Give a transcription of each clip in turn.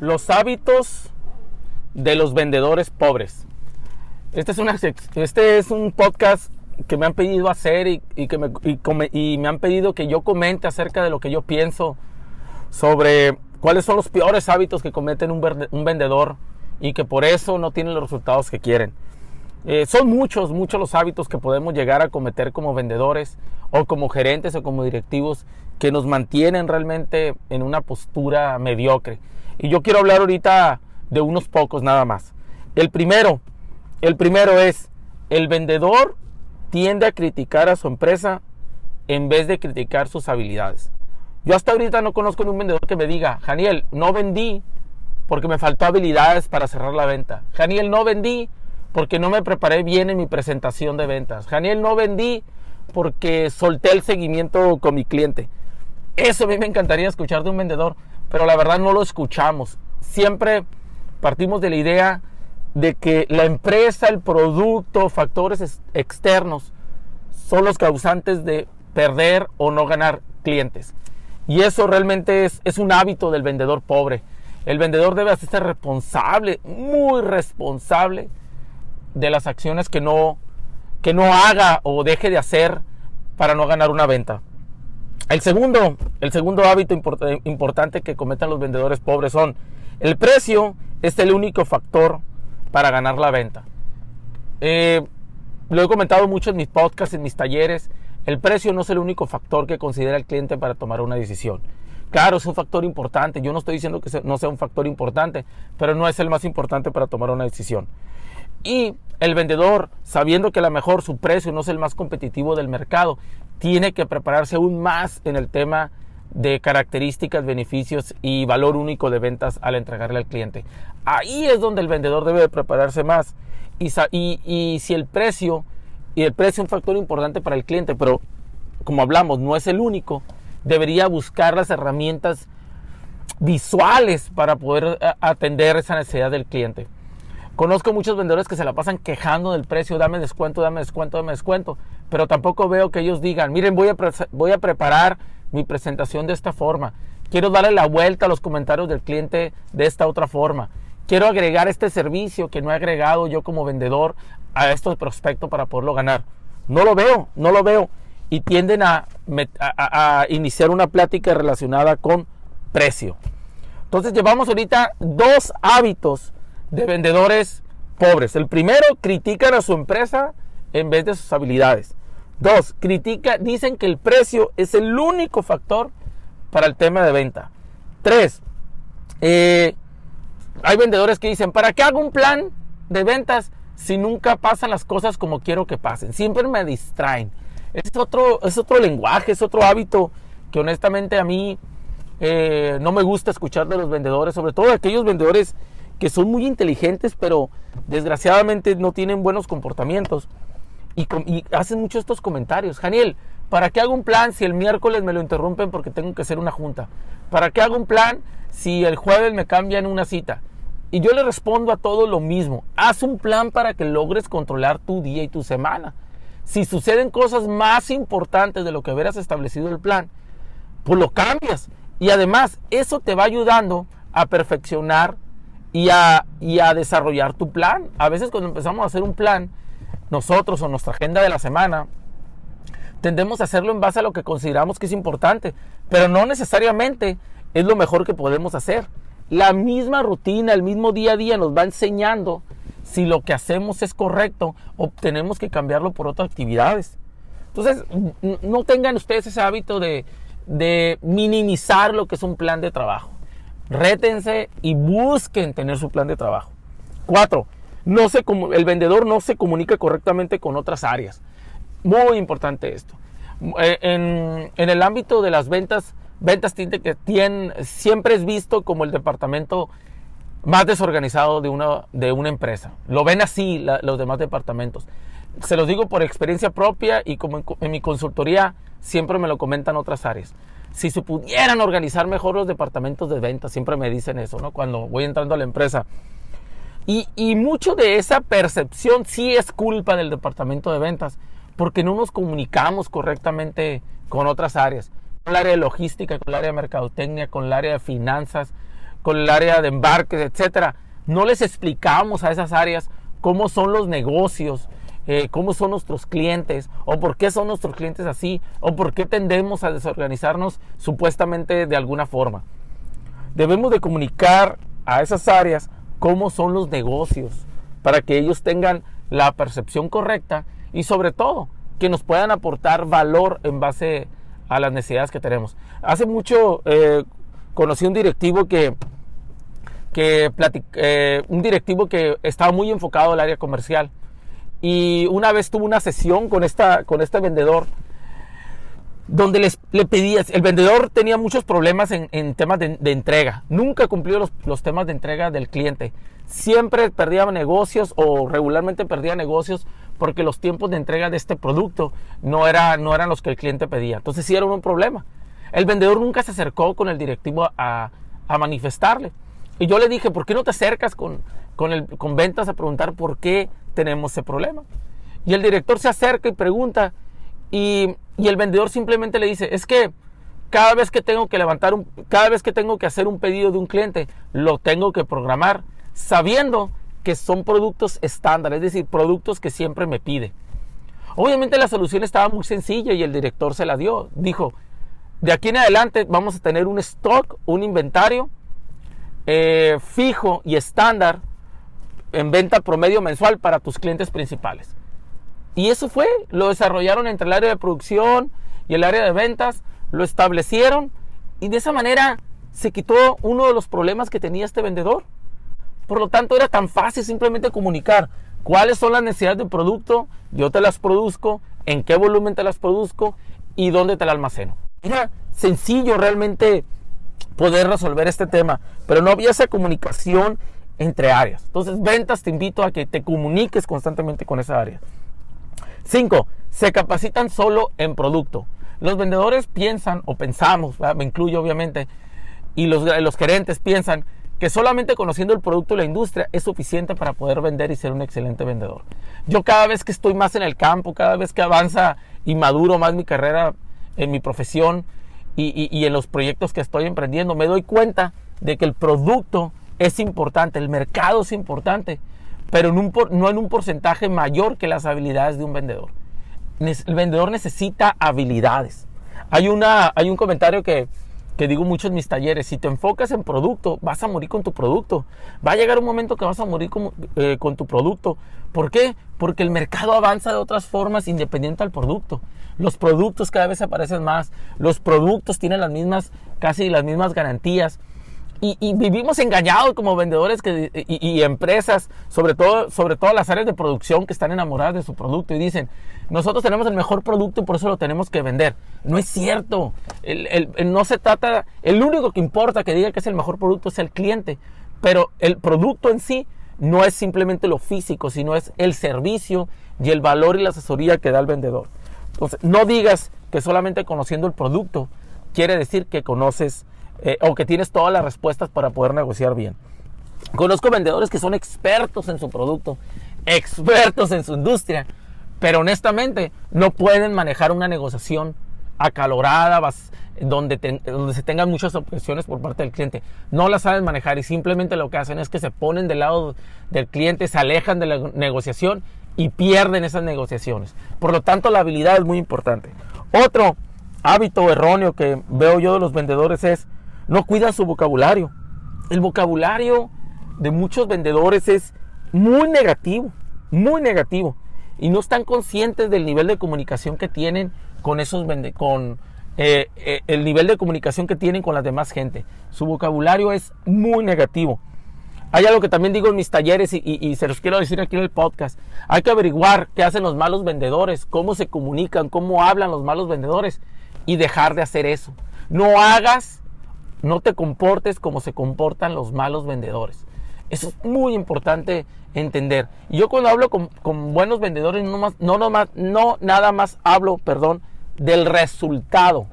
Los hábitos de los vendedores pobres. Este este es un podcast que me han pedido hacer y, que me han pedido que yo comente acerca de lo que yo pienso sobre cuáles son los peores hábitos que cometen un, vendedor y que por eso no tienen los resultados que quieren. Eh, son muchos, muchos los hábitos que podemos llegar a cometer como vendedores o como gerentes o como directivos que nos mantienen realmente en una postura mediocre. Y yo quiero hablar ahorita de unos pocos nada más. El primero, el primero es, el vendedor tiende a criticar a su empresa en vez de criticar sus habilidades. Yo hasta ahorita no conozco un vendedor que me diga, Janiel, no vendí porque me faltó habilidades para cerrar la venta. Janiel, no vendí porque no me preparé bien en mi presentación de ventas. Janiel, no vendí porque solté el seguimiento con mi cliente. Eso a mí me encantaría escuchar de un vendedor pero la verdad no lo escuchamos. Siempre partimos de la idea de que la empresa, el producto, factores externos son los causantes de perder o no ganar clientes. Y eso realmente es, es un hábito del vendedor pobre. El vendedor debe hacerse responsable, muy responsable de las acciones que no, que no haga o deje de hacer para no ganar una venta. El segundo, el segundo hábito importante que cometen los vendedores pobres son el precio es el único factor para ganar la venta. Eh, lo he comentado mucho en mis podcasts, en mis talleres. El precio no es el único factor que considera el cliente para tomar una decisión. Claro, es un factor importante. Yo no estoy diciendo que no sea un factor importante, pero no es el más importante para tomar una decisión. Y el vendedor, sabiendo que a lo mejor su precio no es el más competitivo del mercado, tiene que prepararse aún más en el tema de características, beneficios y valor único de ventas al entregarle al cliente. Ahí es donde el vendedor debe prepararse más. Y, y, si el precio, y el precio es un factor importante para el cliente, pero como hablamos, no es el único, debería buscar las herramientas visuales para poder eh, atender esa necesidad del cliente. Conozco muchos vendedores que se la pasan quejando del precio, dame descuento, dame descuento, dame descuento, pero tampoco veo que ellos digan, miren, voy a, voy a preparar mi presentación de esta forma, quiero darle la vuelta a los comentarios del cliente de esta otra forma, quiero agregar este servicio que no he agregado yo como vendedor a estos prospectos para poderlo ganar. No lo veo, no lo veo. Y tienden a, a iniciar una plática relacionada con precio. Entonces llevamos ahorita dos hábitos de vendedores pobres. El primero, critican a su empresa en vez de sus habilidades. Dos, critica, dicen que el precio es el único factor para el tema de venta. Tres, eh, hay vendedores que dicen, ¿para qué hago un plan de ventas si nunca pasan las cosas como quiero que pasen? Siempre me distraen. Es otro, es otro lenguaje, es otro hábito que honestamente a mí eh, no me gusta escuchar de los vendedores, sobre todo de aquellos vendedores que son muy inteligentes, pero desgraciadamente no tienen buenos comportamientos. Y, hacen muchos estos comentarios. Janiel, ¿para qué hago un plan si el miércoles me lo interrumpen porque tengo que hacer una junta? ¿Para qué hago un plan si el jueves me cambian una cita? Y yo le respondo a todo lo mismo. Haz un plan para que logres controlar tu día y tu semana. Si suceden cosas más importantes de lo que hubieras establecido el plan, pues lo cambias. Y además, eso te va ayudando a perfeccionar y a, desarrollar tu plan. A veces cuando empezamos a hacer un plan, nosotros o nuestra agenda de la semana, tendemos a hacerlo en base a lo que consideramos que es importante, pero no necesariamente es lo mejor que podemos hacer. La misma rutina, el mismo día a día nos va enseñando si lo que hacemos es correcto o tenemos que cambiarlo por otras actividades. Entonces, no tengan ustedes ese hábito de, de minimizar lo que es un plan de trabajo. Rétense y busquen tener su plan de trabajo. Cuatro, no se, el vendedor no se comunica correctamente con otras áreas. Muy importante esto. Eh, en, el ámbito de las ventas, ventas que tienen, siempre es visto como el departamento más desorganizado de una, de una empresa. Lo ven así los demás departamentos. Se los digo por experiencia propia y como en mi consultoría siempre me lo comentan otras áreas si se pudieran organizar mejor los departamentos de ventas, siempre me dicen eso, ¿no? Cuando voy entrando a la empresa. Y, mucho de esa percepción sí es culpa del departamento de ventas, porque no nos comunicamos correctamente con otras áreas, con el área de logística, con el área de mercadotecnia, con el área de finanzas, con el área de embarques, etcétera. No les explicamos a esas áreas cómo son los negocios, eh, cómo son nuestros clientes, o por qué son nuestros clientes así, o por qué tendemos a desorganizarnos supuestamente de alguna forma. Debemos de comunicar a esas áreas cómo son los negocios, para que ellos tengan la percepción correcta y sobre todo que nos puedan aportar valor en base a las necesidades que tenemos. Hace mucho eh, conocí un directivo que, que eh, un directivo que estaba muy enfocado al área comercial y una vez tuvo una sesión con, esta, con este vendedor donde les, le pedías, el vendedor tenía muchos problemas en, temas de, entrega, nunca cumplió los, los, temas de entrega del cliente, siempre perdía negocios o regularmente perdía negocios porque los tiempos de entrega de este producto no, era, no eran los que el cliente pedía, entonces sí era un problema. El vendedor nunca se acercó con el directivo a manifestarle. Y yo le dije, ¿por qué no te acercas con, con, el, con ventas a preguntar por qué tenemos ese problema? Y el director se acerca y pregunta, y, y el vendedor simplemente le dice, es que cada vez que tengo que levantar un, cada vez que tengo que hacer un pedido de un cliente, lo tengo que programar, sabiendo que son productos estándar, es decir, productos que siempre me pide. Obviamente la solución estaba muy sencilla y el director se la dio. Dijo, de aquí en adelante vamos a tener un stock, un inventario eh, fijo y estándar en venta promedio mensual para tus clientes principales. Y eso fue, lo desarrollaron entre el área de producción y el área de ventas, lo establecieron y de esa manera se quitó uno de los problemas que tenía este vendedor. Por lo tanto, era tan fácil simplemente comunicar cuáles son las necesidades del producto, yo te las produzco, en qué volumen te las produzco y dónde te las almaceno. Era sencillo realmente poder resolver este tema, pero no había esa comunicación entre áreas. Entonces, ventas, te invito a que te comuniques constantemente con esa área. 5. Se capacitan solo en producto. Los vendedores piensan, o pensamos, me incluyo obviamente, y los, los gerentes piensan que solamente conociendo el producto y la industria es suficiente para poder vender y ser un excelente vendedor. Yo cada vez que estoy más en el campo, cada vez que avanza y maduro más mi carrera en mi profesión y, y en los proyectos que estoy emprendiendo, me doy cuenta de que el producto es importante, el mercado es importante, pero no en un porcentaje mayor que las habilidades de un vendedor. El vendedor necesita habilidades. Hay, una, hay un comentario que, que digo mucho en mis talleres, si te enfocas en producto, vas a morir con tu producto. Va a llegar un momento que vas a morir con, eh, con tu producto. ¿Por qué? Porque el mercado avanza de otras formas independiente al producto. Los productos cada vez aparecen más. Los productos tienen las mismas, casi las mismas garantías. Y, vivimos engañados como vendedores que, y, empresas, sobre todo, sobre todo las áreas de producción que están enamoradas de su producto y dicen, nosotros tenemos el mejor producto y por eso lo tenemos que vender. No es cierto. El, no se trata, el único que importa que diga que es el mejor producto es el cliente, pero el producto en sí no es simplemente lo físico, sino es el servicio y el valor y la asesoría que da el vendedor. Entonces, no digas que solamente conociendo el producto quiere decir que conoces eh, o que tienes todas las respuestas para poder negociar bien. Conozco vendedores que son expertos en su producto, expertos en su industria, pero honestamente no pueden manejar una negociación acalorada, donde, donde se tengan muchas objeciones por parte del cliente. No la saben manejar y simplemente lo que hacen es que se ponen del lado del cliente, se alejan de la negociación y pierden esas negociaciones. Por lo tanto, la habilidad es muy importante. Otro hábito erróneo que veo yo de los vendedores es no cuidan su vocabulario. El vocabulario de muchos vendedores es muy negativo, muy negativo. Y no están conscientes del nivel de comunicación que tienen con esos con eh, eh, el nivel de comunicación que tienen con la demás gente. Su vocabulario es muy negativo. Hay algo que también digo en mis talleres y, y, se los quiero decir aquí en el podcast. Hay que averiguar qué hacen los malos vendedores, cómo se comunican, cómo hablan los malos vendedores y dejar de hacer eso. No hagas no te comportes como se comportan los malos vendedores. Eso es muy importante entender. yo cuando hablo con, buenos vendedores, no, más, no, no nada más hablo, perdón, del resultado.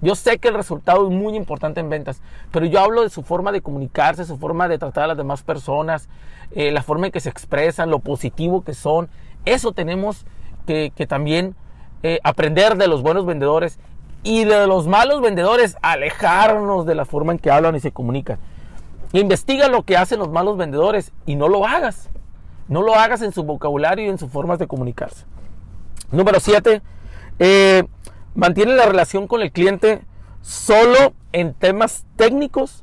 Yo sé que el resultado es muy importante en ventas, pero yo hablo de su forma de comunicarse, su forma de tratar a las demás personas, eh, la forma en que se expresan, lo positivo que son. Eso tenemos que, también eh, aprender de los buenos vendedores y de los malos vendedores alejarnos de la forma en que hablan y se comunican. Investiga lo que hacen los malos vendedores y no lo hagas. No lo hagas en su vocabulario y en sus formas de comunicarse. Número 7. Eh, mantiene la relación con el cliente solo en temas técnicos.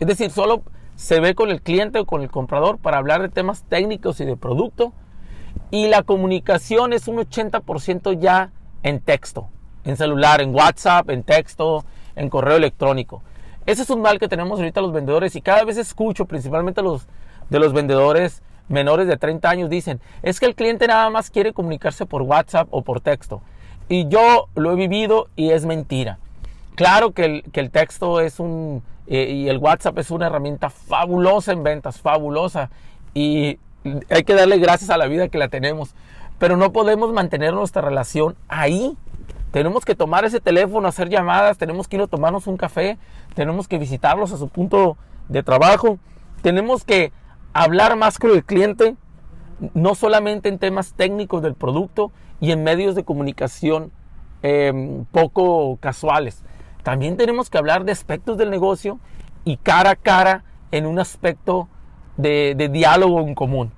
Es decir, solo se ve con el cliente o con el comprador para hablar de temas técnicos y de producto. Y la comunicación es un 80% ya en texto, en celular, en WhatsApp, en texto, en correo electrónico. Ese es un mal que tenemos ahorita los vendedores y cada vez escucho, principalmente los de los vendedores menores de 30 años, dicen, es que el cliente nada más quiere comunicarse por WhatsApp o por texto. Y yo lo he vivido y es mentira. Claro que el, texto es un, eh, y el WhatsApp es una herramienta fabulosa en ventas, fabulosa. Y hay que darle gracias a la vida que la tenemos. Pero no podemos mantener nuestra relación ahí. Tenemos que tomar ese teléfono, hacer llamadas, tenemos que ir a tomarnos un café, tenemos que visitarlos a su punto de trabajo, tenemos que hablar más con el cliente, no solamente en temas técnicos del producto y en medios de comunicación em, poco casuales. También tenemos que hablar de aspectos del negocio y cara a cara en un aspecto de, diálogo en común.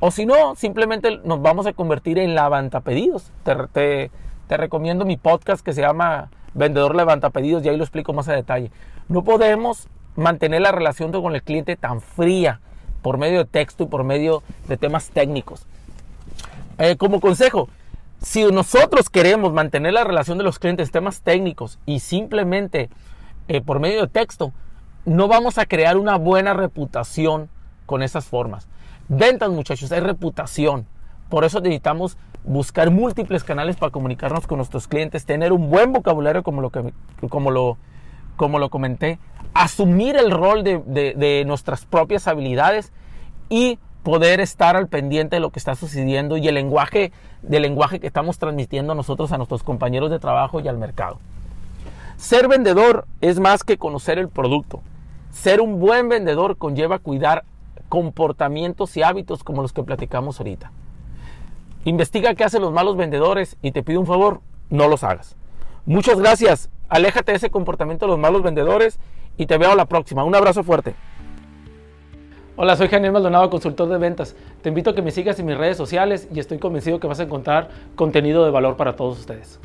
O si no, simplemente nos vamos a convertir en levantapedidos. Te, te recomiendo mi podcast que se llama Vendedor Levantapedidos y ahí lo explico más a detalle. No podemos mantener la relación con el cliente tan fría por medio de texto y por medio de temas técnicos. Eh, como consejo, si nosotros queremos mantener la relación de los clientes temas técnicos y simplemente eh, por medio de texto, no vamos a crear una buena reputación con esas formas. Ventas, muchachos, es reputación. Por eso necesitamos buscar múltiples canales para comunicarnos con nuestros clientes, tener un buen vocabulario como lo, que, como lo, como lo comenté, asumir el rol de, nuestras propias habilidades y poder estar al pendiente de lo que está sucediendo y el lenguaje del lenguaje que estamos transmitiendo nosotros a nuestros compañeros de trabajo y al mercado. Ser vendedor es más que conocer el producto. Ser un buen vendedor conlleva cuidar comportamientos y hábitos como los que platicamos ahorita. Investiga qué hacen los malos vendedores y te pido un favor, no los hagas. Muchas gracias. Aléjate de ese comportamiento de los malos vendedores y te veo a la próxima. Un abrazo fuerte. Hola, soy Daniel Maldonado, consultor de ventas. Te invito a que me sigas en mis redes sociales y estoy convencido que vas a encontrar contenido de valor para todos ustedes.